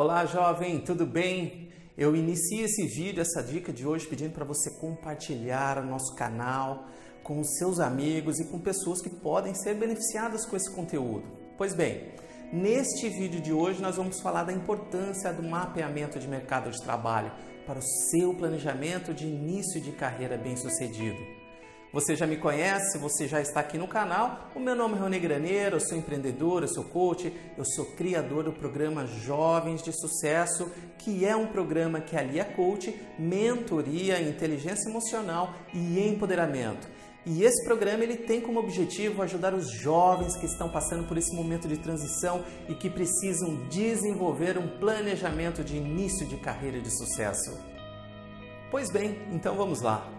Olá, jovem, tudo bem? Eu inicio esse vídeo, essa dica de hoje, pedindo para você compartilhar o nosso canal com os seus amigos e com pessoas que podem ser beneficiadas com esse conteúdo. Pois bem, neste vídeo de hoje nós vamos falar da importância do mapeamento de mercado de trabalho para o seu planejamento de início de carreira bem-sucedido. Você já me conhece, você já está aqui no canal. O meu nome é Rony Graneiro, eu sou empreendedor, eu sou coach, eu sou criador do programa Jovens de Sucesso, que é um programa que alia coach, mentoria, inteligência emocional e empoderamento. E esse programa ele tem como objetivo ajudar os jovens que estão passando por esse momento de transição e que precisam desenvolver um planejamento de início de carreira de sucesso. Pois bem, então vamos lá.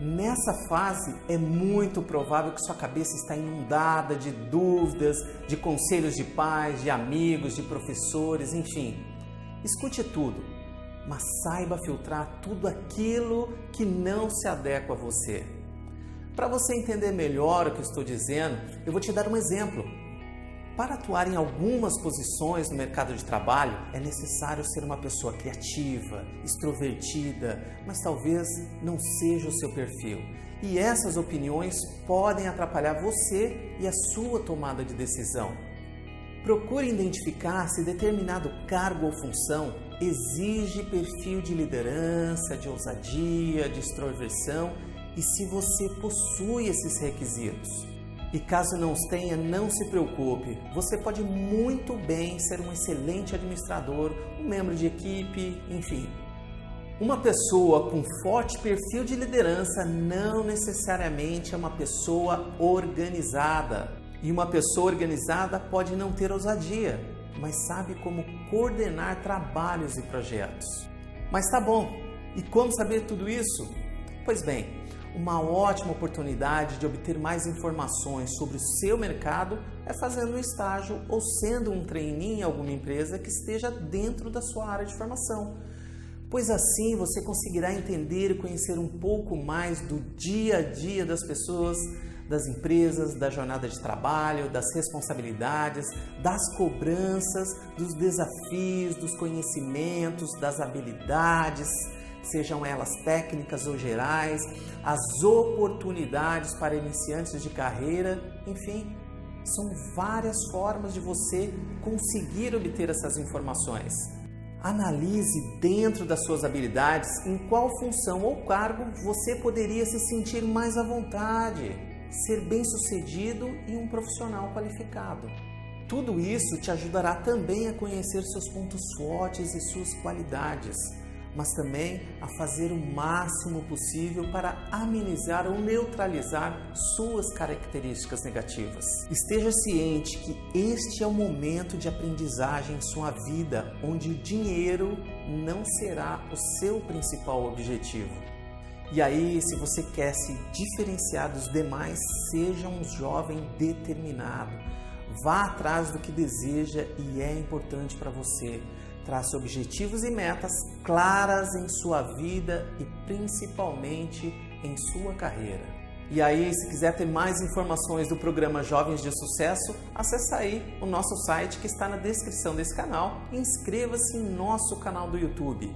Nessa fase é muito provável que sua cabeça está inundada de dúvidas, de conselhos de pais, de amigos, de professores, enfim. Escute tudo, mas saiba filtrar tudo aquilo que não se adequa a você. Para você entender melhor o que eu estou dizendo, eu vou te dar um exemplo. Para atuar em algumas posições no mercado de trabalho, é necessário ser uma pessoa criativa, extrovertida, mas talvez não seja o seu perfil. E essas opiniões podem atrapalhar você e a sua tomada de decisão. Procure identificar se determinado cargo ou função exige perfil de liderança, de ousadia, de extroversão e se você possui esses requisitos. E caso não os tenha, não se preocupe. Você pode muito bem ser um excelente administrador, um membro de equipe, enfim. Uma pessoa com forte perfil de liderança não necessariamente é uma pessoa organizada. E uma pessoa organizada pode não ter ousadia, mas sabe como coordenar trabalhos e projetos. Mas tá bom. E como saber tudo isso? Pois bem, uma ótima oportunidade de obter mais informações sobre o seu mercado é fazendo um estágio ou sendo um trainee em alguma empresa que esteja dentro da sua área de formação. Pois assim você conseguirá entender e conhecer um pouco mais do dia a dia das pessoas, das empresas, da jornada de trabalho, das responsabilidades, das cobranças, dos desafios, dos conhecimentos, das habilidades sejam elas técnicas ou gerais, as oportunidades para iniciantes de carreira, enfim, são várias formas de você conseguir obter essas informações. Analise dentro das suas habilidades em qual função ou cargo você poderia se sentir mais à vontade, ser bem-sucedido e um profissional qualificado. Tudo isso te ajudará também a conhecer seus pontos fortes e suas qualidades mas também a fazer o máximo possível para amenizar ou neutralizar suas características negativas. Esteja ciente que este é o momento de aprendizagem em sua vida, onde o dinheiro não será o seu principal objetivo. E aí, se você quer se diferenciar dos demais, seja um jovem determinado. Vá atrás do que deseja e é importante para você. Trace objetivos e metas claras em sua vida e principalmente em sua carreira. E aí, se quiser ter mais informações do programa Jovens de Sucesso, acesse aí o nosso site que está na descrição desse canal e inscreva-se em nosso canal do YouTube.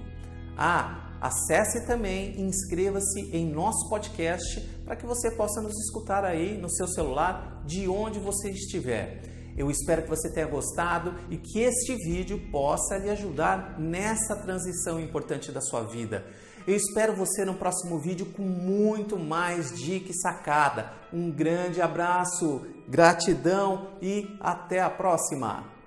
Ah, acesse também e inscreva-se em nosso podcast para que você possa nos escutar aí no seu celular de onde você estiver. Eu espero que você tenha gostado e que este vídeo possa lhe ajudar nessa transição importante da sua vida. Eu espero você no próximo vídeo com muito mais dica e sacada. Um grande abraço, gratidão e até a próxima!